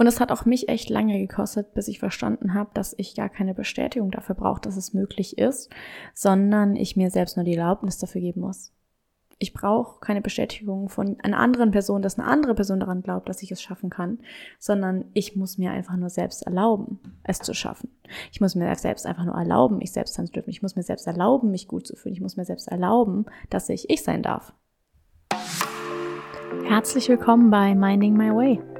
Und es hat auch mich echt lange gekostet, bis ich verstanden habe, dass ich gar keine Bestätigung dafür brauche, dass es möglich ist, sondern ich mir selbst nur die Erlaubnis dafür geben muss. Ich brauche keine Bestätigung von einer anderen Person, dass eine andere Person daran glaubt, dass ich es schaffen kann, sondern ich muss mir einfach nur selbst erlauben, es zu schaffen. Ich muss mir selbst einfach nur erlauben, mich selbst sein zu dürfen. Ich muss mir selbst erlauben, mich gut zu fühlen. Ich muss mir selbst erlauben, dass ich ich sein darf. Herzlich willkommen bei Minding My Way,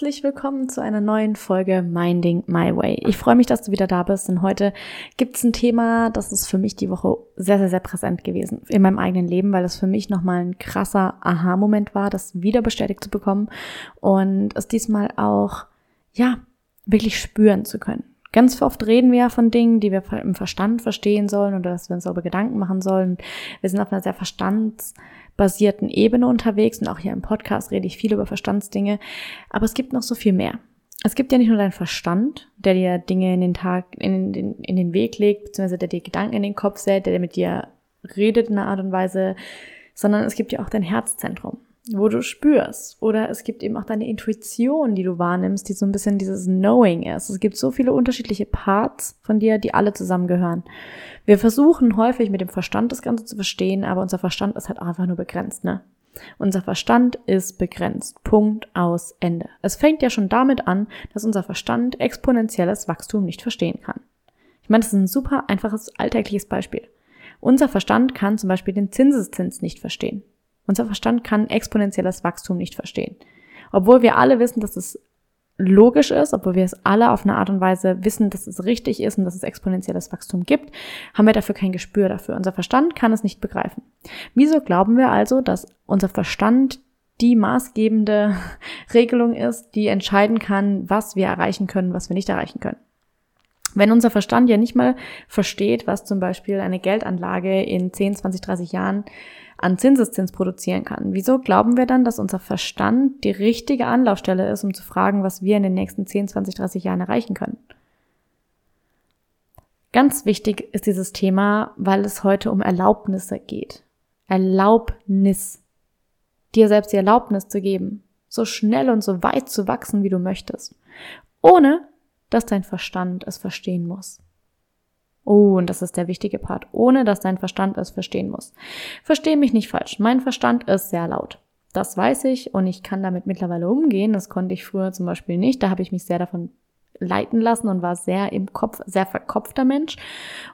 Herzlich willkommen zu einer neuen Folge Minding My Way. Ich freue mich, dass du wieder da bist, denn heute gibt es ein Thema, das ist für mich die Woche sehr, sehr, sehr präsent gewesen in meinem eigenen Leben, weil es für mich nochmal ein krasser Aha-Moment war, das wieder bestätigt zu bekommen und es diesmal auch ja, wirklich spüren zu können. Ganz oft reden wir ja von Dingen, die wir im Verstand verstehen sollen oder dass wir uns darüber Gedanken machen sollen. Wir sind auf einer sehr verstandsbasierten Ebene unterwegs und auch hier im Podcast rede ich viel über Verstandsdinge. Aber es gibt noch so viel mehr. Es gibt ja nicht nur deinen Verstand, der dir Dinge in den Tag, in den, in den Weg legt, beziehungsweise der dir Gedanken in den Kopf setzt, der mit dir redet in einer Art und Weise, sondern es gibt ja auch dein Herzzentrum wo du spürst. Oder es gibt eben auch deine Intuition, die du wahrnimmst, die so ein bisschen dieses Knowing ist. Es gibt so viele unterschiedliche Parts von dir, die alle zusammengehören. Wir versuchen häufig mit dem Verstand das Ganze zu verstehen, aber unser Verstand ist halt einfach nur begrenzt, ne? Unser Verstand ist begrenzt. Punkt aus Ende. Es fängt ja schon damit an, dass unser Verstand exponentielles Wachstum nicht verstehen kann. Ich meine, das ist ein super einfaches alltägliches Beispiel. Unser Verstand kann zum Beispiel den Zinseszins nicht verstehen. Unser Verstand kann exponentielles Wachstum nicht verstehen. Obwohl wir alle wissen, dass es logisch ist, obwohl wir es alle auf eine Art und Weise wissen, dass es richtig ist und dass es exponentielles Wachstum gibt, haben wir dafür kein Gespür dafür. Unser Verstand kann es nicht begreifen. Wieso glauben wir also, dass unser Verstand die maßgebende Regelung ist, die entscheiden kann, was wir erreichen können, was wir nicht erreichen können? Wenn unser Verstand ja nicht mal versteht, was zum Beispiel eine Geldanlage in 10, 20, 30 Jahren an Zinseszins produzieren kann. Wieso glauben wir dann, dass unser Verstand die richtige Anlaufstelle ist, um zu fragen, was wir in den nächsten 10, 20, 30 Jahren erreichen können? Ganz wichtig ist dieses Thema, weil es heute um Erlaubnisse geht. Erlaubnis. Dir selbst die Erlaubnis zu geben, so schnell und so weit zu wachsen, wie du möchtest. Ohne, dass dein Verstand es verstehen muss. Oh, und das ist der wichtige Part, ohne dass dein Verstand es verstehen muss. Versteh mich nicht falsch, mein Verstand ist sehr laut. Das weiß ich und ich kann damit mittlerweile umgehen. Das konnte ich früher zum Beispiel nicht. Da habe ich mich sehr davon leiten lassen und war sehr im Kopf, sehr verkopfter Mensch.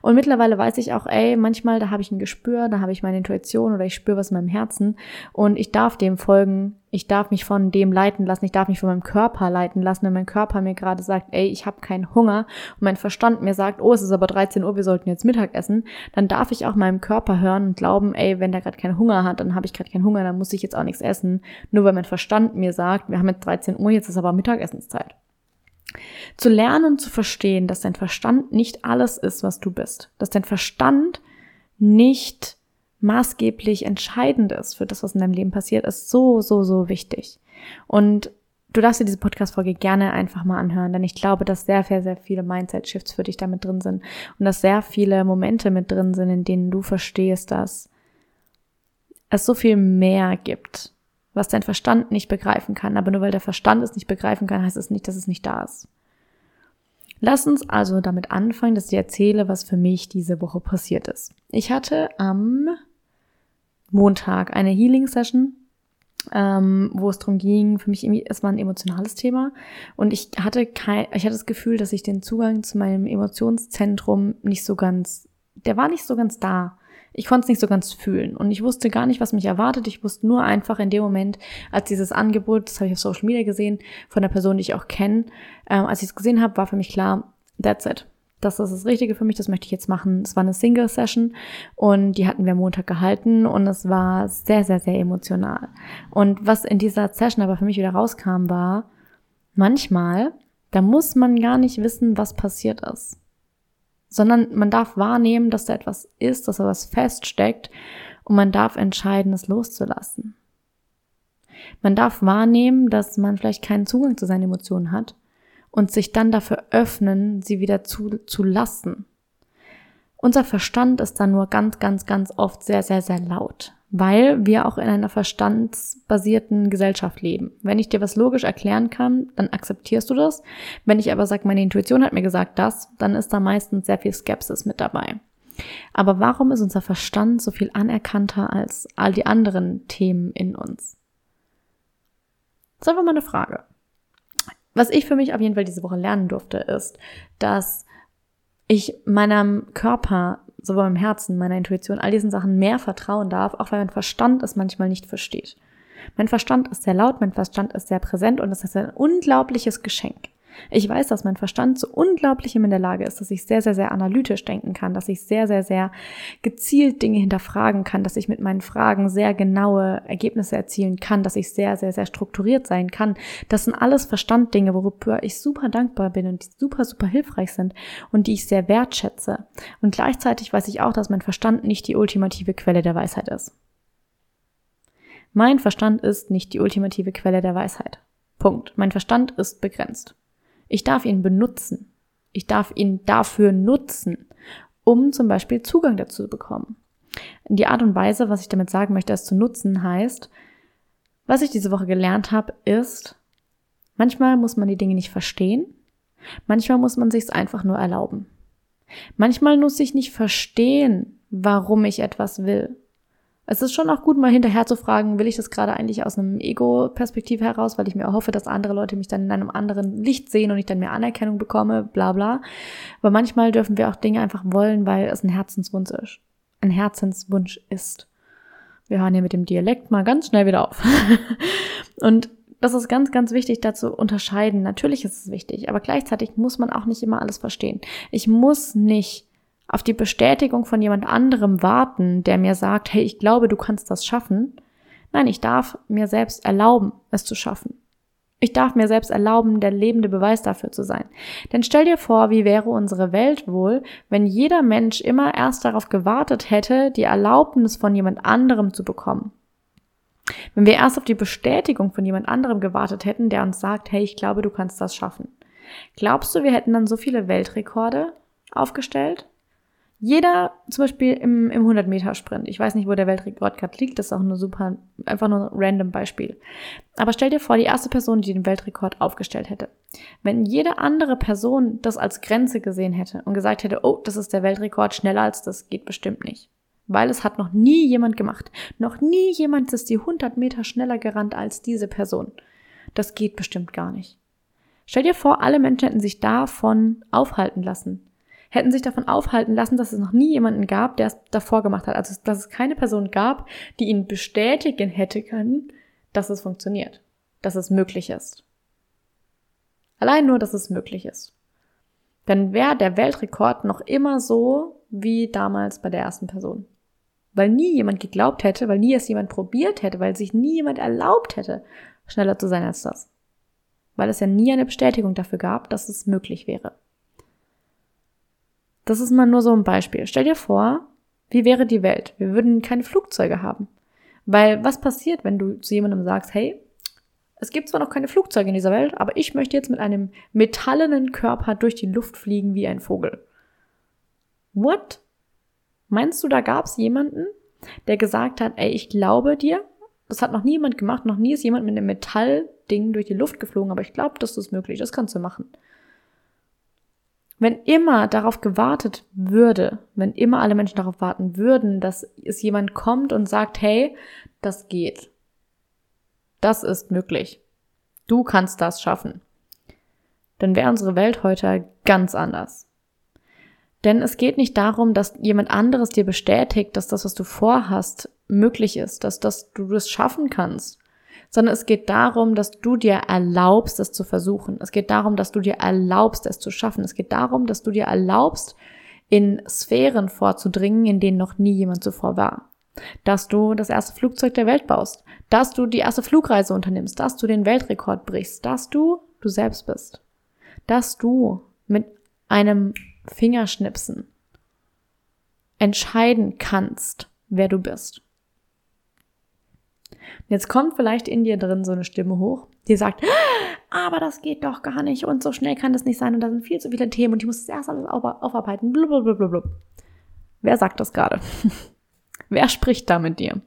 Und mittlerweile weiß ich auch, ey, manchmal, da habe ich ein Gespür, da habe ich meine Intuition oder ich spüre was in meinem Herzen und ich darf dem folgen, ich darf mich von dem leiten lassen, ich darf mich von meinem Körper leiten lassen, wenn mein Körper mir gerade sagt, ey, ich habe keinen Hunger und mein Verstand mir sagt, oh, es ist aber 13 Uhr, wir sollten jetzt Mittag essen, dann darf ich auch meinem Körper hören und glauben, ey, wenn der gerade keinen Hunger hat, dann habe ich gerade keinen Hunger, dann muss ich jetzt auch nichts essen, nur weil mein Verstand mir sagt, wir haben jetzt 13 Uhr, jetzt ist aber Mittagessenszeit. Zu lernen und zu verstehen, dass dein Verstand nicht alles ist, was du bist. Dass dein Verstand nicht maßgeblich entscheidend ist für das, was in deinem Leben passiert, ist so, so, so wichtig. Und du darfst dir diese Podcast-Folge gerne einfach mal anhören, denn ich glaube, dass sehr, sehr, sehr viele Mindset-Shifts für dich damit drin sind und dass sehr viele Momente mit drin sind, in denen du verstehst, dass es so viel mehr gibt was dein Verstand nicht begreifen kann. Aber nur weil der Verstand es nicht begreifen kann, heißt es nicht, dass es nicht da ist. Lass uns also damit anfangen, dass ich erzähle, was für mich diese Woche passiert ist. Ich hatte am Montag eine Healing-Session, ähm, wo es darum ging, für mich irgendwie, es war ein emotionales Thema und ich hatte kein, ich hatte das Gefühl, dass ich den Zugang zu meinem Emotionszentrum nicht so ganz, der war nicht so ganz da Ich konnte es nicht so ganz fühlen und ich wusste gar nicht, was mich erwartet. Ich wusste nur einfach in dem Moment, als dieses Angebot, das habe ich auf Social Media gesehen, von der Person, die ich auch kenne, ähm, als ich es gesehen habe, war für mich klar, that's it. Das ist das Richtige für mich, das möchte ich jetzt machen. Es war eine Single-Session und die hatten wir Montag gehalten und es war sehr, sehr, sehr emotional. Und was in dieser Session aber für mich wieder rauskam, war, manchmal, da muss man gar nicht wissen, was passiert ist sondern man darf wahrnehmen, dass da etwas ist, dass da was feststeckt und man darf entscheiden, es loszulassen. Man darf wahrnehmen, dass man vielleicht keinen Zugang zu seinen Emotionen hat und sich dann dafür öffnen, sie wieder zu, zu lassen. Unser Verstand ist dann nur ganz, ganz, ganz oft sehr, sehr, sehr laut weil wir auch in einer verstandsbasierten Gesellschaft leben. Wenn ich dir was logisch erklären kann, dann akzeptierst du das. Wenn ich aber sage, meine Intuition hat mir gesagt das, dann ist da meistens sehr viel Skepsis mit dabei. Aber warum ist unser Verstand so viel anerkannter als all die anderen Themen in uns? Das ist einfach mal eine Frage. Was ich für mich auf jeden Fall diese Woche lernen durfte, ist, dass ich meinem Körper sowohl im Herzen, meiner Intuition, all diesen Sachen mehr vertrauen darf, auch weil mein Verstand es manchmal nicht versteht. Mein Verstand ist sehr laut, mein Verstand ist sehr präsent und das ist ein unglaubliches Geschenk. Ich weiß, dass mein Verstand so unglaublich in der Lage ist, dass ich sehr, sehr, sehr analytisch denken kann, dass ich sehr, sehr, sehr gezielt Dinge hinterfragen kann, dass ich mit meinen Fragen sehr genaue Ergebnisse erzielen kann, dass ich sehr, sehr, sehr strukturiert sein kann. Das sind alles Verstanddinge, worüber ich super dankbar bin und die super, super hilfreich sind und die ich sehr wertschätze. Und gleichzeitig weiß ich auch, dass mein Verstand nicht die ultimative Quelle der Weisheit ist. Mein Verstand ist nicht die ultimative Quelle der Weisheit. Punkt. Mein Verstand ist begrenzt. Ich darf ihn benutzen. Ich darf ihn dafür nutzen, um zum Beispiel Zugang dazu zu bekommen. Die Art und Weise, was ich damit sagen möchte, es zu nutzen, heißt, was ich diese Woche gelernt habe, ist, manchmal muss man die Dinge nicht verstehen, manchmal muss man sich es einfach nur erlauben. Manchmal muss ich nicht verstehen, warum ich etwas will es ist schon auch gut, mal hinterher zu fragen, will ich das gerade eigentlich aus einem Ego-Perspektive heraus, weil ich mir hoffe, dass andere Leute mich dann in einem anderen Licht sehen und ich dann mehr Anerkennung bekomme, bla bla. Aber manchmal dürfen wir auch Dinge einfach wollen, weil es ein Herzenswunsch ist. Ein Herzenswunsch ist. Wir hören hier mit dem Dialekt mal ganz schnell wieder auf. und das ist ganz, ganz wichtig, dazu unterscheiden. Natürlich ist es wichtig, aber gleichzeitig muss man auch nicht immer alles verstehen. Ich muss nicht auf die Bestätigung von jemand anderem warten, der mir sagt, hey, ich glaube, du kannst das schaffen. Nein, ich darf mir selbst erlauben, es zu schaffen. Ich darf mir selbst erlauben, der lebende Beweis dafür zu sein. Denn stell dir vor, wie wäre unsere Welt wohl, wenn jeder Mensch immer erst darauf gewartet hätte, die Erlaubnis von jemand anderem zu bekommen. Wenn wir erst auf die Bestätigung von jemand anderem gewartet hätten, der uns sagt, hey, ich glaube, du kannst das schaffen. Glaubst du, wir hätten dann so viele Weltrekorde aufgestellt? Jeder, zum Beispiel im, im 100-Meter-Sprint, ich weiß nicht, wo der Weltrekord gerade liegt, das ist auch nur super, einfach nur ein random Beispiel. Aber stell dir vor, die erste Person, die den Weltrekord aufgestellt hätte. Wenn jede andere Person das als Grenze gesehen hätte und gesagt hätte, oh, das ist der Weltrekord, schneller als das geht bestimmt nicht. Weil es hat noch nie jemand gemacht. Noch nie jemand ist die 100 Meter schneller gerannt als diese Person. Das geht bestimmt gar nicht. Stell dir vor, alle Menschen hätten sich davon aufhalten lassen hätten sich davon aufhalten lassen, dass es noch nie jemanden gab, der es davor gemacht hat. Also, dass es keine Person gab, die ihn bestätigen hätte können, dass es funktioniert, dass es möglich ist. Allein nur, dass es möglich ist. Dann wäre der Weltrekord noch immer so wie damals bei der ersten Person. Weil nie jemand geglaubt hätte, weil nie es jemand probiert hätte, weil sich nie jemand erlaubt hätte, schneller zu sein als das. Weil es ja nie eine Bestätigung dafür gab, dass es möglich wäre. Das ist mal nur so ein Beispiel. Stell dir vor, wie wäre die Welt? Wir würden keine Flugzeuge haben. Weil was passiert, wenn du zu jemandem sagst, hey, es gibt zwar noch keine Flugzeuge in dieser Welt, aber ich möchte jetzt mit einem metallenen Körper durch die Luft fliegen wie ein Vogel. What? Meinst du, da gab es jemanden, der gesagt hat, ey, ich glaube dir, das hat noch niemand gemacht, noch nie ist jemand mit einem Metallding durch die Luft geflogen, aber ich glaube, das ist möglich, das kannst du machen. Wenn immer darauf gewartet würde, wenn immer alle Menschen darauf warten würden, dass es jemand kommt und sagt, hey, das geht. Das ist möglich. Du kannst das schaffen. Dann wäre unsere Welt heute ganz anders. Denn es geht nicht darum, dass jemand anderes dir bestätigt, dass das, was du vorhast, möglich ist, dass, dass du das schaffen kannst, sondern es geht darum, dass du dir erlaubst, es zu versuchen. Es geht darum, dass du dir erlaubst, es zu schaffen. Es geht darum, dass du dir erlaubst, in Sphären vorzudringen, in denen noch nie jemand zuvor war. Dass du das erste Flugzeug der Welt baust, dass du die erste Flugreise unternimmst, dass du den Weltrekord brichst, dass du du selbst bist, dass du mit einem Fingerschnipsen entscheiden kannst, wer du bist. Jetzt kommt vielleicht in dir drin so eine Stimme hoch, die sagt, aber das geht doch gar nicht und so schnell kann das nicht sein und da sind viel zu viele Themen und ich muss das erst alles aufarbeiten. Blablabla. Wer sagt das gerade? Wer spricht da mit dir?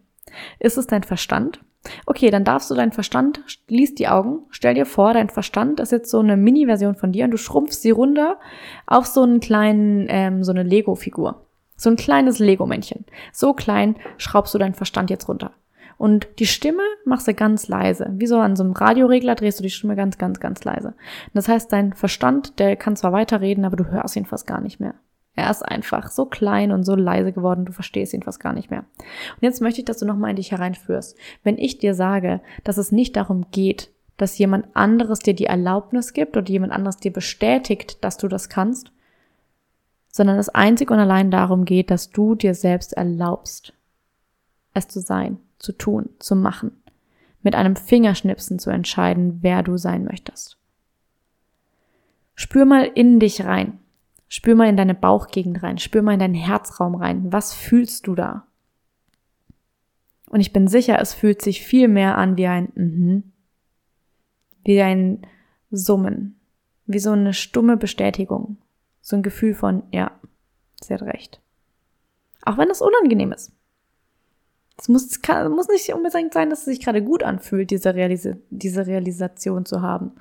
Ist es dein Verstand? Okay, dann darfst du deinen Verstand, schließ die Augen, stell dir vor, dein Verstand ist jetzt so eine Mini-Version von dir und du schrumpfst sie runter auf so einen kleinen, ähm, so eine Lego-Figur. So ein kleines Lego-Männchen. So klein schraubst du deinen Verstand jetzt runter. Und die Stimme machst du ganz leise. Wie so an so einem Radioregler drehst du die Stimme ganz, ganz, ganz leise. Und das heißt, dein Verstand, der kann zwar weiterreden, aber du hörst ihn fast gar nicht mehr. Er ist einfach so klein und so leise geworden, du verstehst ihn fast gar nicht mehr. Und jetzt möchte ich, dass du nochmal in dich hereinführst. Wenn ich dir sage, dass es nicht darum geht, dass jemand anderes dir die Erlaubnis gibt oder jemand anderes dir bestätigt, dass du das kannst, sondern es einzig und allein darum geht, dass du dir selbst erlaubst, es zu sein, zu tun, zu machen, mit einem Fingerschnipsen zu entscheiden, wer du sein möchtest. Spür mal in dich rein. Spür mal in deine Bauchgegend rein, spür mal in deinen Herzraum rein. Was fühlst du da? Und ich bin sicher, es fühlt sich viel mehr an wie ein mhm, wie ein Summen, wie so eine stumme Bestätigung, so ein Gefühl von ja, sie hat recht. Auch wenn es unangenehm ist. Es muss, kann, muss nicht unbedingt sein, dass es sich gerade gut anfühlt, diese, Realis diese Realisation zu haben.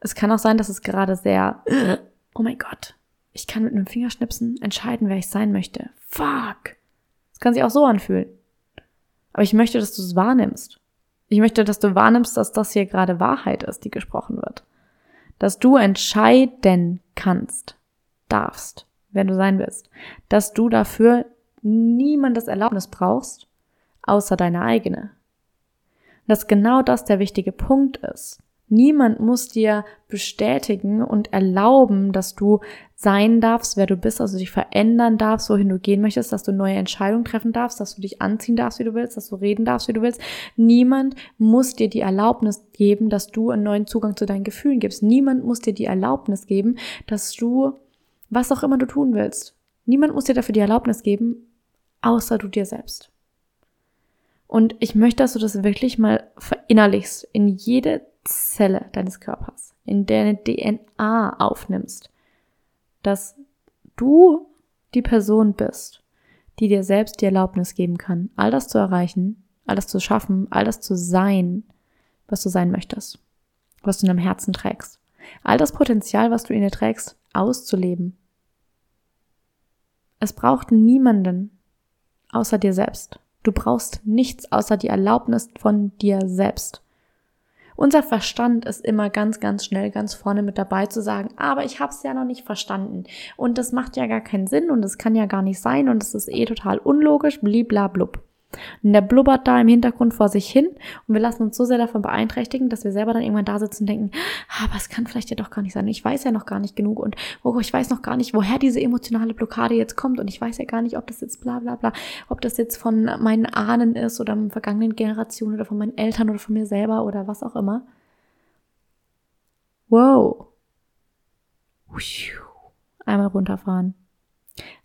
Es kann auch sein, dass es gerade sehr, oh mein Gott, ich kann mit einem Fingerschnipsen entscheiden, wer ich sein möchte. Fuck. Das kann sich auch so anfühlen. Aber ich möchte, dass du es wahrnimmst. Ich möchte, dass du wahrnimmst, dass das hier gerade Wahrheit ist, die gesprochen wird. Dass du entscheiden kannst, darfst, wer du sein willst. Dass du dafür niemandes Erlaubnis brauchst, außer deine eigene. Dass genau das der wichtige Punkt ist. Niemand muss dir bestätigen und erlauben, dass du sein darfst, wer du bist, also dich verändern darfst, wohin du gehen möchtest, dass du neue Entscheidungen treffen darfst, dass du dich anziehen darfst, wie du willst, dass du reden darfst, wie du willst. Niemand muss dir die Erlaubnis geben, dass du einen neuen Zugang zu deinen Gefühlen gibst. Niemand muss dir die Erlaubnis geben, dass du was auch immer du tun willst. Niemand muss dir dafür die Erlaubnis geben, außer du dir selbst. Und ich möchte, dass du das wirklich mal verinnerlichst in jede Zelle deines Körpers, in deine DNA aufnimmst, dass du die Person bist, die dir selbst die Erlaubnis geben kann, all das zu erreichen, all das zu schaffen, all das zu sein, was du sein möchtest, was du in deinem Herzen trägst. All das Potenzial, was du in dir trägst, auszuleben. Es braucht niemanden außer dir selbst. Du brauchst nichts außer die Erlaubnis von dir selbst. Unser Verstand ist immer ganz, ganz schnell ganz vorne mit dabei zu sagen, aber ich habe es ja noch nicht verstanden und das macht ja gar keinen Sinn und es kann ja gar nicht sein und es ist eh total unlogisch, bliblablub. Und der blubbert da im Hintergrund vor sich hin und wir lassen uns so sehr davon beeinträchtigen, dass wir selber dann irgendwann da sitzen und denken, ah, aber es kann vielleicht ja doch gar nicht sein. Ich weiß ja noch gar nicht genug und oh, ich weiß noch gar nicht, woher diese emotionale Blockade jetzt kommt und ich weiß ja gar nicht, ob das jetzt bla bla bla, ob das jetzt von meinen Ahnen ist oder von vergangenen Generationen oder von meinen Eltern oder von mir selber oder was auch immer. Wow. Einmal runterfahren.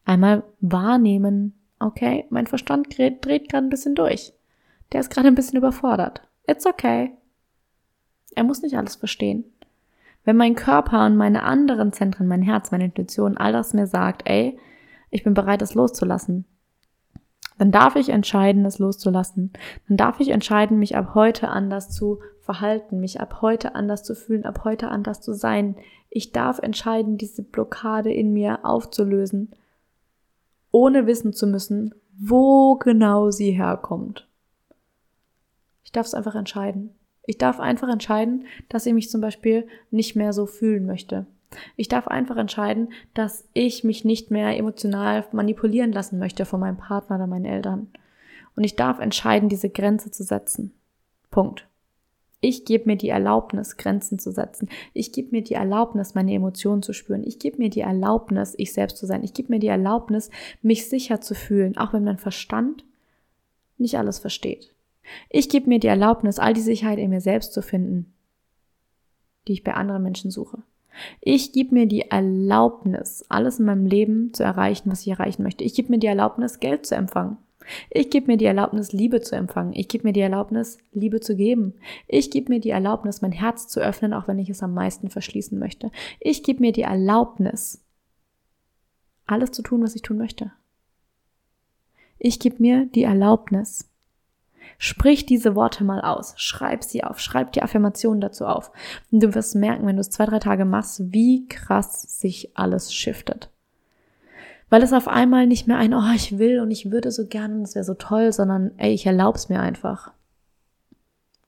Einmal wahrnehmen, okay, mein Verstand dreht, dreht gerade ein bisschen durch. Der ist gerade ein bisschen überfordert. It's okay. Er muss nicht alles verstehen. Wenn mein Körper und meine anderen Zentren, mein Herz, meine Intuition, all das mir sagt, ey, ich bin bereit, es loszulassen, dann darf ich entscheiden, es loszulassen. Dann darf ich entscheiden, mich ab heute anders zu verhalten, mich ab heute anders zu fühlen, ab heute anders zu sein. Ich darf entscheiden, diese Blockade in mir aufzulösen ohne wissen zu müssen, wo genau sie herkommt. Ich darf es einfach entscheiden. Ich darf einfach entscheiden, dass ich mich zum Beispiel nicht mehr so fühlen möchte. Ich darf einfach entscheiden, dass ich mich nicht mehr emotional manipulieren lassen möchte von meinem Partner oder meinen Eltern. Und ich darf entscheiden, diese Grenze zu setzen. Punkt. Ich gebe mir die Erlaubnis, Grenzen zu setzen. Ich gebe mir die Erlaubnis, meine Emotionen zu spüren. Ich gebe mir die Erlaubnis, ich selbst zu sein. Ich gebe mir die Erlaubnis, mich sicher zu fühlen, auch wenn mein Verstand nicht alles versteht. Ich gebe mir die Erlaubnis, all die Sicherheit in mir selbst zu finden, die ich bei anderen Menschen suche. Ich gebe mir die Erlaubnis, alles in meinem Leben zu erreichen, was ich erreichen möchte. Ich gebe mir die Erlaubnis, Geld zu empfangen. Ich gebe mir die Erlaubnis, Liebe zu empfangen. Ich gebe mir die Erlaubnis, Liebe zu geben. Ich gebe mir die Erlaubnis, mein Herz zu öffnen, auch wenn ich es am meisten verschließen möchte. Ich gebe mir die Erlaubnis, alles zu tun, was ich tun möchte. Ich gebe mir die Erlaubnis. Sprich diese Worte mal aus. Schreib sie auf. Schreib die Affirmationen dazu auf. Und du wirst merken, wenn du es zwei, drei Tage machst, wie krass sich alles shiftet weil es auf einmal nicht mehr ein, oh, ich will und ich würde so gerne und es wäre so toll, sondern ey, ich erlaub's mir einfach.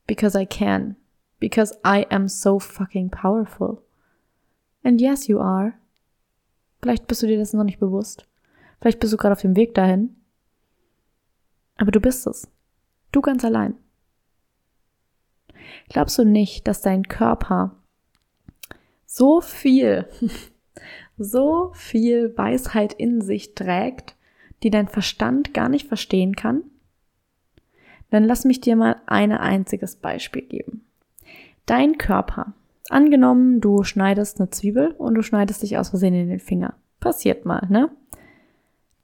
Because I can. Because I am so fucking powerful. And yes, you are. Vielleicht bist du dir das noch nicht bewusst. Vielleicht bist du gerade auf dem Weg dahin. Aber du bist es. Du ganz allein. Glaubst du nicht, dass dein Körper so viel so viel Weisheit in sich trägt, die dein Verstand gar nicht verstehen kann? Dann lass mich dir mal ein einziges Beispiel geben. Dein Körper. Angenommen, du schneidest eine Zwiebel und du schneidest dich aus Versehen in den Finger. Passiert mal, ne?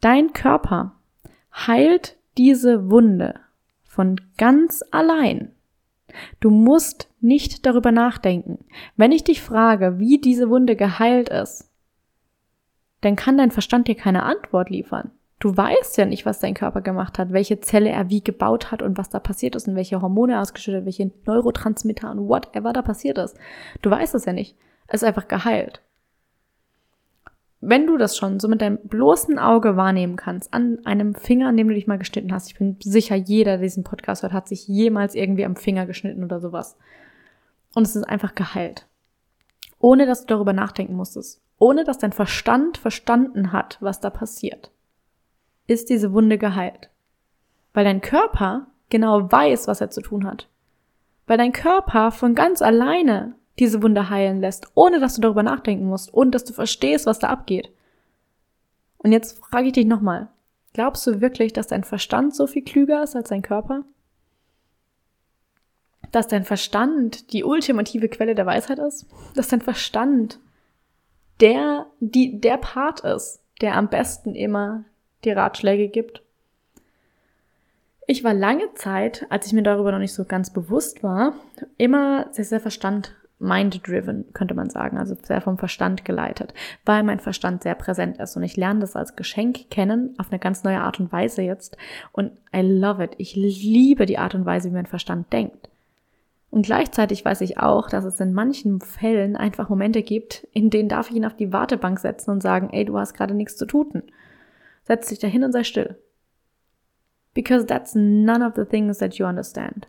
Dein Körper heilt diese Wunde von ganz allein. Du musst nicht darüber nachdenken. Wenn ich dich frage, wie diese Wunde geheilt ist, dann kann dein Verstand dir keine Antwort liefern. Du weißt ja nicht, was dein Körper gemacht hat, welche Zelle er wie gebaut hat und was da passiert ist und welche Hormone ausgeschüttet, welche Neurotransmitter und whatever da passiert ist. Du weißt es ja nicht. Es ist einfach geheilt. Wenn du das schon so mit deinem bloßen Auge wahrnehmen kannst, an einem Finger, an dem du dich mal geschnitten hast, ich bin sicher, jeder, der diesen Podcast hört, hat sich jemals irgendwie am Finger geschnitten oder sowas. Und es ist einfach geheilt. Ohne dass du darüber nachdenken musstest ohne dass dein Verstand verstanden hat, was da passiert, ist diese Wunde geheilt. Weil dein Körper genau weiß, was er zu tun hat. Weil dein Körper von ganz alleine diese Wunde heilen lässt, ohne dass du darüber nachdenken musst und dass du verstehst, was da abgeht. Und jetzt frage ich dich nochmal, glaubst du wirklich, dass dein Verstand so viel klüger ist als dein Körper? Dass dein Verstand die ultimative Quelle der Weisheit ist? Dass dein Verstand der, die, der Part ist, der am besten immer die Ratschläge gibt. Ich war lange Zeit, als ich mir darüber noch nicht so ganz bewusst war, immer sehr, sehr Verstand mind-driven, könnte man sagen, also sehr vom Verstand geleitet, weil mein Verstand sehr präsent ist und ich lerne das als Geschenk kennen auf eine ganz neue Art und Weise jetzt und I love it. Ich liebe die Art und Weise, wie mein Verstand denkt. Und gleichzeitig weiß ich auch, dass es in manchen Fällen einfach Momente gibt, in denen darf ich ihn auf die Wartebank setzen und sagen, ey, du hast gerade nichts zu tun. Setz dich dahin und sei still. Because that's none of the things that you understand.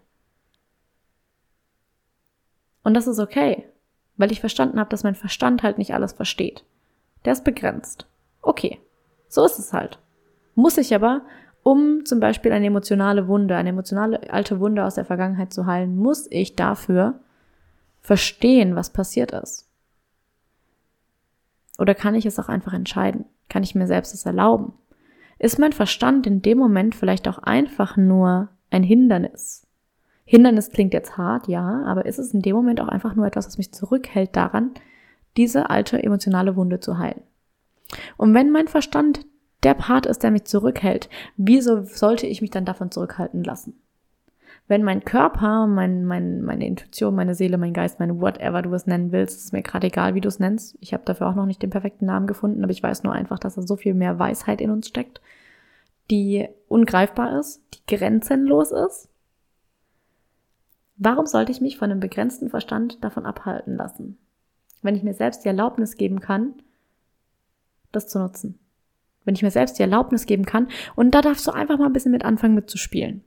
Und das ist okay, weil ich verstanden habe, dass mein Verstand halt nicht alles versteht. Der ist begrenzt. Okay, so ist es halt. Muss ich aber um zum Beispiel eine emotionale Wunde, eine emotionale alte Wunde aus der Vergangenheit zu heilen, muss ich dafür verstehen, was passiert ist. Oder kann ich es auch einfach entscheiden? Kann ich mir selbst es erlauben? Ist mein Verstand in dem Moment vielleicht auch einfach nur ein Hindernis? Hindernis klingt jetzt hart, ja, aber ist es in dem Moment auch einfach nur etwas, was mich zurückhält daran, diese alte emotionale Wunde zu heilen? Und wenn mein Verstand der Part ist, der mich zurückhält, wieso sollte ich mich dann davon zurückhalten lassen? Wenn mein Körper, mein, mein, meine Intuition, meine Seele, mein Geist, meine whatever du es nennen willst, ist mir gerade egal, wie du es nennst. Ich habe dafür auch noch nicht den perfekten Namen gefunden, aber ich weiß nur einfach, dass da so viel mehr Weisheit in uns steckt, die ungreifbar ist, die grenzenlos ist. Warum sollte ich mich von einem begrenzten Verstand davon abhalten lassen? Wenn ich mir selbst die Erlaubnis geben kann, das zu nutzen wenn ich mir selbst die Erlaubnis geben kann. Und da darfst du einfach mal ein bisschen mit anfangen mitzuspielen.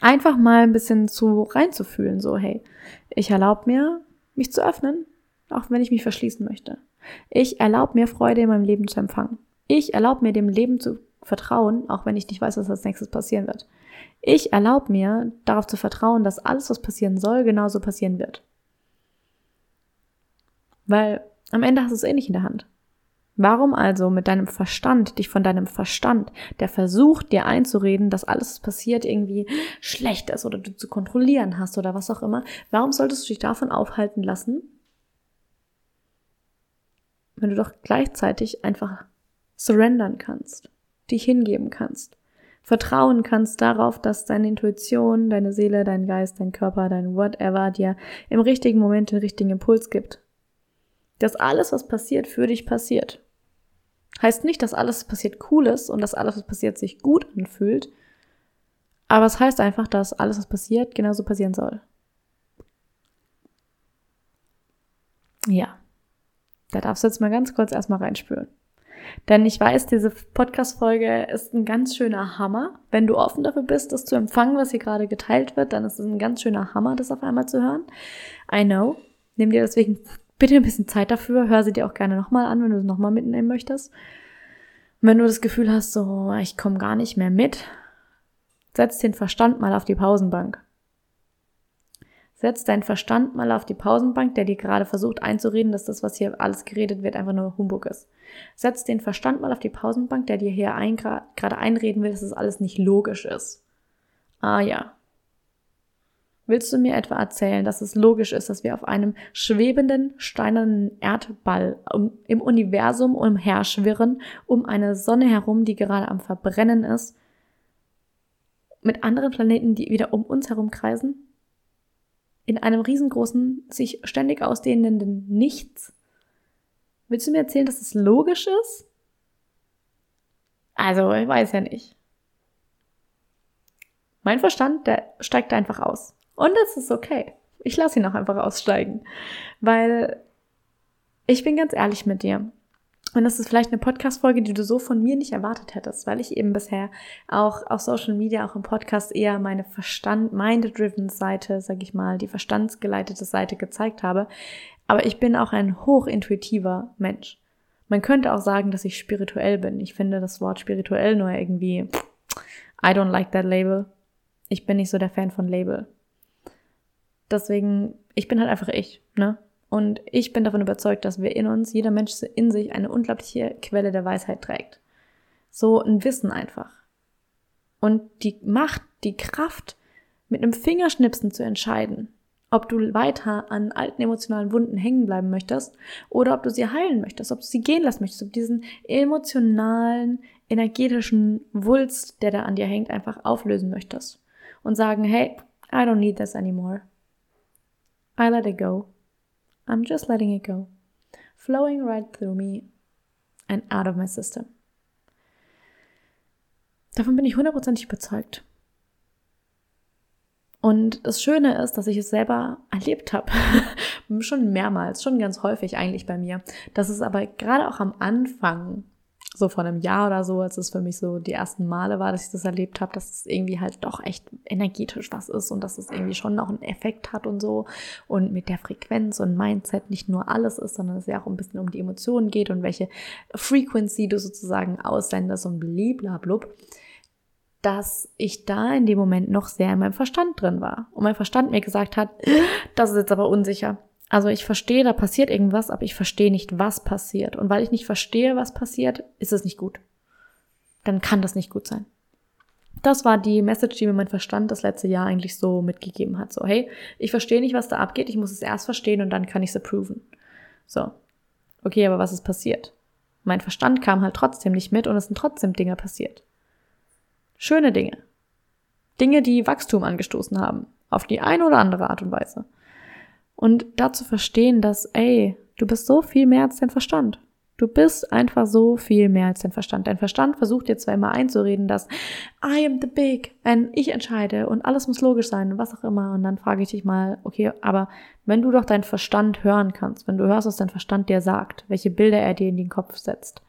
Einfach mal ein bisschen zu reinzufühlen, so, hey, ich erlaube mir, mich zu öffnen, auch wenn ich mich verschließen möchte. Ich erlaube mir Freude in meinem Leben zu empfangen. Ich erlaube mir dem Leben zu vertrauen, auch wenn ich nicht weiß, was als nächstes passieren wird. Ich erlaube mir darauf zu vertrauen, dass alles, was passieren soll, genauso passieren wird. Weil am Ende hast du es eh nicht in der Hand. Warum also mit deinem Verstand, dich von deinem Verstand, der versucht dir einzureden, dass alles, was passiert, irgendwie schlecht ist oder du zu kontrollieren hast oder was auch immer, warum solltest du dich davon aufhalten lassen, wenn du doch gleichzeitig einfach surrendern kannst, dich hingeben kannst, vertrauen kannst darauf, dass deine Intuition, deine Seele, dein Geist, dein Körper, dein whatever dir im richtigen Moment den richtigen Impuls gibt. Dass alles, was passiert, für dich passiert. Heißt nicht, dass alles, passiert, cool ist und dass alles, was passiert, sich gut anfühlt. Aber es heißt einfach, dass alles, was passiert, genauso passieren soll. Ja. Da darfst du jetzt mal ganz kurz erstmal reinspüren. Denn ich weiß, diese Podcast-Folge ist ein ganz schöner Hammer. Wenn du offen dafür bist, das zu empfangen, was hier gerade geteilt wird, dann ist es ein ganz schöner Hammer, das auf einmal zu hören. I know. Nimm dir deswegen bitte ein bisschen Zeit dafür. Hör sie dir auch gerne nochmal an, wenn du es nochmal mitnehmen möchtest. Und wenn du das Gefühl hast, so, ich komme gar nicht mehr mit, setz den Verstand mal auf die Pausenbank. Setz deinen Verstand mal auf die Pausenbank, der dir gerade versucht einzureden, dass das, was hier alles geredet wird, einfach nur Humbug ist. Setz den Verstand mal auf die Pausenbank, der dir hier ein, gerade einreden will, dass das alles nicht logisch ist. Ah ja, Willst du mir etwa erzählen, dass es logisch ist, dass wir auf einem schwebenden, steinernen Erdball im Universum umherschwirren, um eine Sonne herum, die gerade am Verbrennen ist, mit anderen Planeten, die wieder um uns herum kreisen? In einem riesengroßen, sich ständig ausdehnenden Nichts? Willst du mir erzählen, dass es logisch ist? Also, ich weiß ja nicht. Mein Verstand, der steigt einfach aus. Und das ist okay. Ich lasse ihn auch einfach aussteigen. Weil ich bin ganz ehrlich mit dir. Und das ist vielleicht eine Podcast-Folge, die du so von mir nicht erwartet hättest, weil ich eben bisher auch auf Social Media, auch im Podcast eher meine Verstand, mind-driven Seite, sag ich mal, die verstandsgeleitete Seite gezeigt habe. Aber ich bin auch ein hochintuitiver Mensch. Man könnte auch sagen, dass ich spirituell bin. Ich finde das Wort spirituell nur irgendwie, I don't like that label. Ich bin nicht so der Fan von Label. Deswegen, ich bin halt einfach ich, ne? Und ich bin davon überzeugt, dass wir in uns, jeder Mensch in sich eine unglaubliche Quelle der Weisheit trägt. So ein Wissen einfach. Und die Macht, die Kraft, mit einem Fingerschnipsen zu entscheiden, ob du weiter an alten emotionalen Wunden hängen bleiben möchtest oder ob du sie heilen möchtest, ob du sie gehen lassen möchtest, ob du diesen emotionalen, energetischen Wulst, der da an dir hängt, einfach auflösen möchtest und sagen, hey, I don't need this anymore. I let it go. I'm just letting it go, flowing right through me and out of my system. Davon bin ich hundertprozentig überzeugt. Und das Schöne ist, dass ich es selber erlebt habe. schon mehrmals, schon ganz häufig eigentlich bei mir. Dass es aber gerade auch am Anfang so vor einem Jahr oder so, als es für mich so die ersten Male war, dass ich das erlebt habe, dass es irgendwie halt doch echt energetisch was ist und dass es irgendwie schon noch einen Effekt hat und so. Und mit der Frequenz und Mindset nicht nur alles ist, sondern es ja auch ein bisschen um die Emotionen geht und welche Frequency du sozusagen aussendest und bliblablub, dass ich da in dem Moment noch sehr in meinem Verstand drin war. Und mein Verstand mir gesagt hat, das ist jetzt aber unsicher also ich verstehe, da passiert irgendwas, aber ich verstehe nicht, was passiert. Und weil ich nicht verstehe, was passiert, ist es nicht gut. Dann kann das nicht gut sein. Das war die Message, die mir mein Verstand das letzte Jahr eigentlich so mitgegeben hat. So, hey, ich verstehe nicht, was da abgeht, ich muss es erst verstehen und dann kann ich es approven. So. Okay, aber was ist passiert? Mein Verstand kam halt trotzdem nicht mit und es sind trotzdem Dinge passiert. Schöne Dinge. Dinge, die Wachstum angestoßen haben. Auf die eine oder andere Art und Weise. Und dazu verstehen, dass, ey, du bist so viel mehr als dein Verstand. Du bist einfach so viel mehr als dein Verstand. Dein Verstand versucht dir zwar immer einzureden, dass I am the big and ich entscheide und alles muss logisch sein und was auch immer. Und dann frage ich dich mal, okay, aber wenn du doch deinen Verstand hören kannst, wenn du hörst, was dein Verstand dir sagt, welche Bilder er dir in den Kopf setzt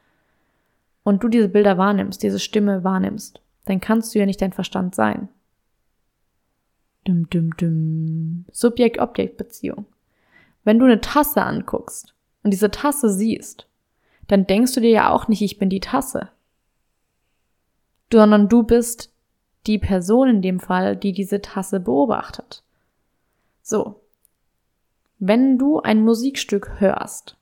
und du diese Bilder wahrnimmst, diese Stimme wahrnimmst, dann kannst du ja nicht dein Verstand sein. Subjekt-Objekt-Beziehung. Wenn du eine Tasse anguckst, und diese Tasse siehst, dann denkst du dir ja auch nicht, ich bin die Tasse, sondern du bist die Person in dem Fall, die diese Tasse beobachtet. So. Wenn du ein Musikstück hörst,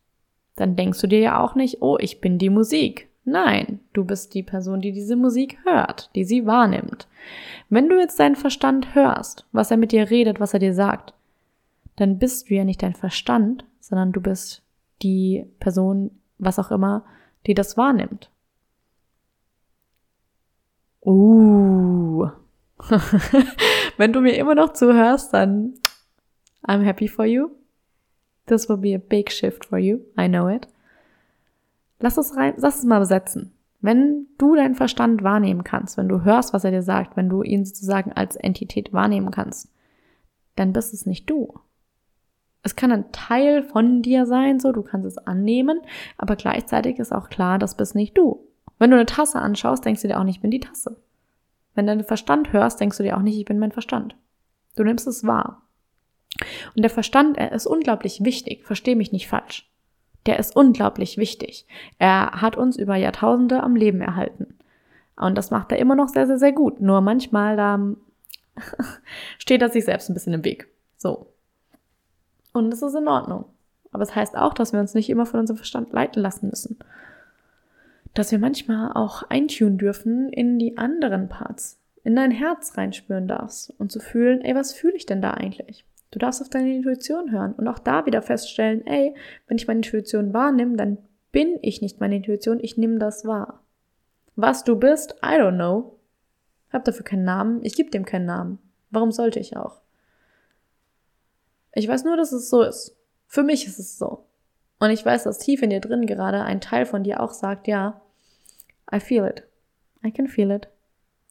dann denkst du dir ja auch nicht, oh, ich bin die Musik. Nein, du bist die Person, die diese Musik hört, die sie wahrnimmt. Wenn du jetzt deinen Verstand hörst, was er mit dir redet, was er dir sagt, dann bist du ja nicht dein Verstand, sondern du bist die Person, was auch immer, die das wahrnimmt. Uh. Wenn du mir immer noch zuhörst, dann I'm happy for you. This will be a big shift for you. I know it. Lass es rein, lass es mal besetzen. Wenn du deinen Verstand wahrnehmen kannst, wenn du hörst, was er dir sagt, wenn du ihn sozusagen als Entität wahrnehmen kannst, dann bist es nicht du. Es kann ein Teil von dir sein, so, du kannst es annehmen, aber gleichzeitig ist auch klar, das bist nicht du. Wenn du eine Tasse anschaust, denkst du dir auch nicht, ich bin die Tasse. Wenn du deinen Verstand hörst, denkst du dir auch nicht, ich bin mein Verstand. Du nimmst es wahr. Und der Verstand, er ist unglaublich wichtig, versteh mich nicht falsch. Der ist unglaublich wichtig. Er hat uns über Jahrtausende am Leben erhalten. Und das macht er immer noch sehr, sehr, sehr gut. Nur manchmal, da steht er sich selbst ein bisschen im Weg. So. Und das ist in Ordnung. Aber es das heißt auch, dass wir uns nicht immer von unserem Verstand leiten lassen müssen. Dass wir manchmal auch eintun dürfen in die anderen Parts, in dein Herz reinspüren darfst und zu fühlen, ey, was fühle ich denn da eigentlich? Du darfst auf deine Intuition hören und auch da wieder feststellen, ey, wenn ich meine Intuition wahrnehme, dann bin ich nicht meine Intuition, ich nehme das wahr. Was du bist, I don't know. Hab dafür keinen Namen, ich gebe dem keinen Namen. Warum sollte ich auch? Ich weiß nur, dass es so ist. Für mich ist es so. Und ich weiß, dass tief in dir drin gerade ein Teil von dir auch sagt, ja, I feel it. I can feel it.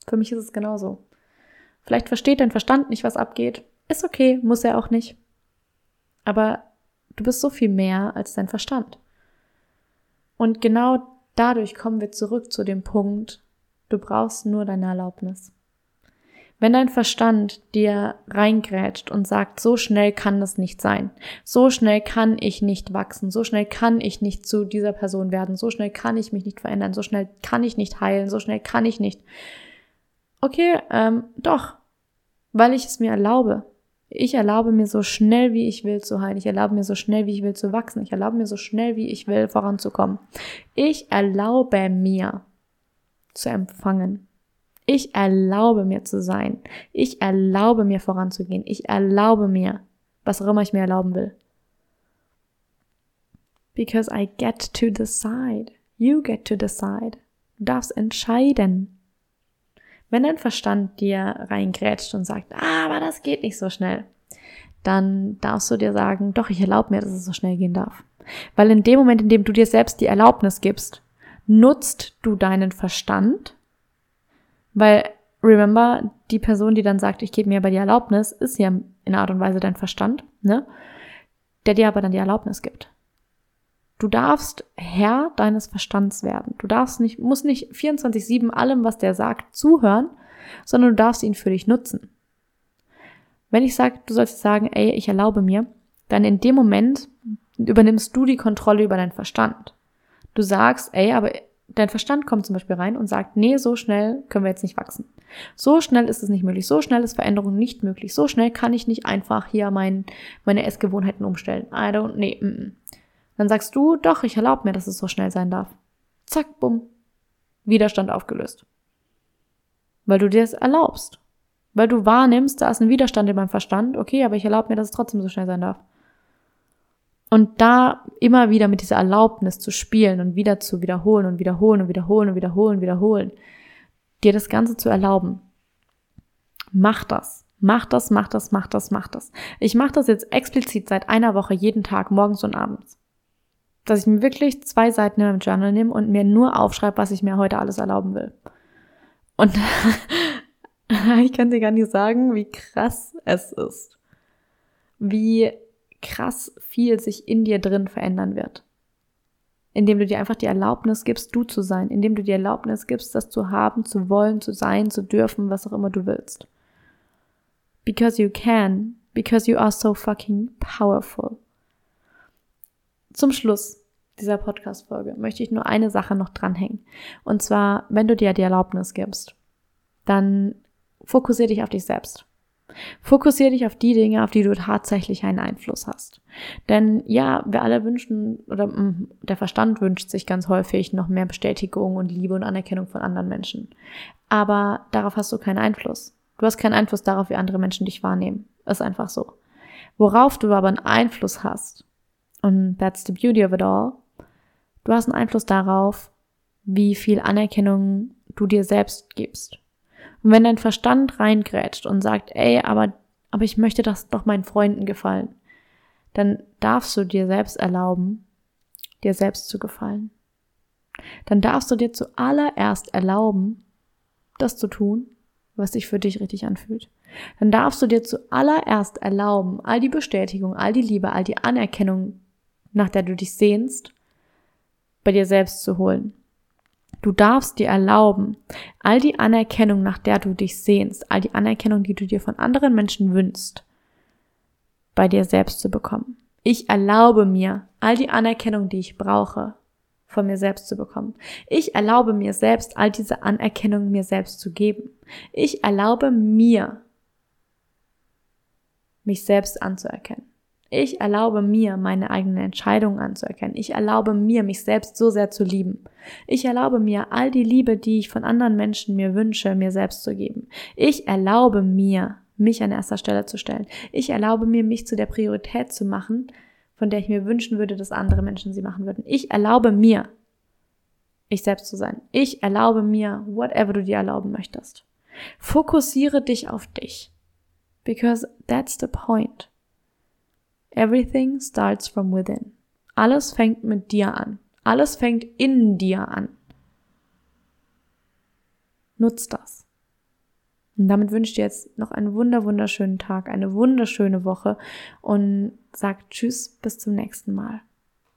Für mich ist es genauso. Vielleicht versteht dein Verstand nicht, was abgeht. Ist okay, muss er auch nicht. Aber du bist so viel mehr als dein Verstand. Und genau dadurch kommen wir zurück zu dem Punkt, du brauchst nur deine Erlaubnis. Wenn dein Verstand dir reingrätscht und sagt, so schnell kann das nicht sein, so schnell kann ich nicht wachsen, so schnell kann ich nicht zu dieser Person werden, so schnell kann ich mich nicht verändern, so schnell kann ich nicht heilen, so schnell kann ich nicht. Okay, ähm, doch, weil ich es mir erlaube. Ich erlaube mir so schnell, wie ich will zu heilen. Ich erlaube mir so schnell, wie ich will zu wachsen. Ich erlaube mir so schnell, wie ich will voranzukommen. Ich erlaube mir zu empfangen. Ich erlaube mir zu sein. Ich erlaube mir voranzugehen. Ich erlaube mir, was auch immer ich mir erlauben will. Because I get to decide. You get to decide. Du darfst entscheiden. Wenn dein Verstand dir reingrätscht und sagt, ah, aber das geht nicht so schnell, dann darfst du dir sagen, doch, ich erlaube mir, dass es so schnell gehen darf. Weil in dem Moment, in dem du dir selbst die Erlaubnis gibst, nutzt du deinen Verstand weil, remember, die Person, die dann sagt, ich gebe mir aber die Erlaubnis, ist ja in Art und Weise dein Verstand, ne? Der dir aber dann die Erlaubnis gibt. Du darfst Herr deines Verstands werden. Du darfst nicht, musst nicht 24-7 allem, was der sagt, zuhören, sondern du darfst ihn für dich nutzen. Wenn ich sage, du sollst sagen, ey, ich erlaube mir, dann in dem Moment übernimmst du die Kontrolle über deinen Verstand. Du sagst, ey, aber dein Verstand kommt zum Beispiel rein und sagt, nee, so schnell können wir jetzt nicht wachsen. So schnell ist es nicht möglich. So schnell ist Veränderung nicht möglich. So schnell kann ich nicht einfach hier mein, meine Essgewohnheiten umstellen. I don't, nee, mm, mm. Dann sagst du, doch, ich erlaube mir, dass es so schnell sein darf. Zack, bumm. Widerstand aufgelöst. Weil du dir es erlaubst. Weil du wahrnimmst, da ist ein Widerstand in meinem Verstand. Okay, aber ich erlaube mir, dass es trotzdem so schnell sein darf. Und da immer wieder mit dieser Erlaubnis zu spielen und wieder zu wiederholen und wiederholen und wiederholen und wiederholen und wiederholen, dir das Ganze zu erlauben. Mach das. Mach das, mach das, mach das, mach das. Ich mache das jetzt explizit seit einer Woche jeden Tag, morgens und abends. Dass ich mir wirklich zwei Seiten in meinem Journal nehme und mir nur aufschreibe, was ich mir heute alles erlauben will. Und ich kann dir gar nicht sagen, wie krass es ist. Wie krass viel sich in dir drin verändern wird. Indem du dir einfach die Erlaubnis gibst, du zu sein, indem du die Erlaubnis gibst, das zu haben, zu wollen, zu sein, zu dürfen, was auch immer du willst. Because you can, because you are so fucking powerful. Zum Schluss dieser Podcast-Folge möchte ich nur eine Sache noch dranhängen. Und zwar, wenn du dir die Erlaubnis gibst, dann fokussier dich auf dich selbst. Fokussiere dich auf die Dinge, auf die du tatsächlich einen Einfluss hast. Denn ja, wir alle wünschen, oder mh, mm, der Verstand wünscht sich ganz häufig noch mehr Bestätigung und Liebe und Anerkennung von anderen Menschen. Aber darauf hast du keinen Einfluss. Du hast keinen Einfluss darauf, wie andere Menschen dich wahrnehmen. Ist einfach so. Worauf du aber einen Einfluss hast, und that's the beauty of it all, du hast einen Einfluss darauf, wie viel Anerkennung du dir selbst gibst. Und wenn dein Verstand reingrätscht und sagt, ey, aber, aber ich möchte das doch meinen Freunden gefallen, dann darfst du dir selbst erlauben, dir selbst zu gefallen. Dann darfst du dir zuallererst erlauben, das zu tun, was sich für dich richtig anfühlt. Dann darfst du dir zuallererst erlauben, all die Bestätigung, all die Liebe, all die Anerkennung, nach der du dich sehnst, bei dir selbst zu holen. Du darfst dir erlauben, all die Anerkennung, nach der du dich sehnst, all die Anerkennung, die du dir von anderen Menschen wünschst, bei dir selbst zu bekommen. Ich erlaube mir, all die Anerkennung, die ich brauche, von mir selbst zu bekommen. Ich erlaube mir selbst, all diese Anerkennung mir selbst zu geben. Ich erlaube mir, mich selbst anzuerkennen. Ich erlaube mir, meine eigenen Entscheidungen anzuerkennen. Ich erlaube mir, mich selbst so sehr zu lieben. Ich erlaube mir, all die Liebe, die ich von anderen Menschen mir wünsche, mir selbst zu geben. Ich erlaube mir, mich an erster Stelle zu stellen. Ich erlaube mir, mich zu der Priorität zu machen, von der ich mir wünschen würde, dass andere Menschen sie machen würden. Ich erlaube mir, ich selbst zu sein. Ich erlaube mir, whatever du dir erlauben möchtest. Fokussiere dich auf dich. Because that's the point. Everything starts from within. Alles fängt mit dir an. Alles fängt in dir an. Nutz das. Und damit wünsche ich dir jetzt noch einen wunder wunderschönen Tag, eine wunderschöne Woche und sag Tschüss, bis zum nächsten Mal.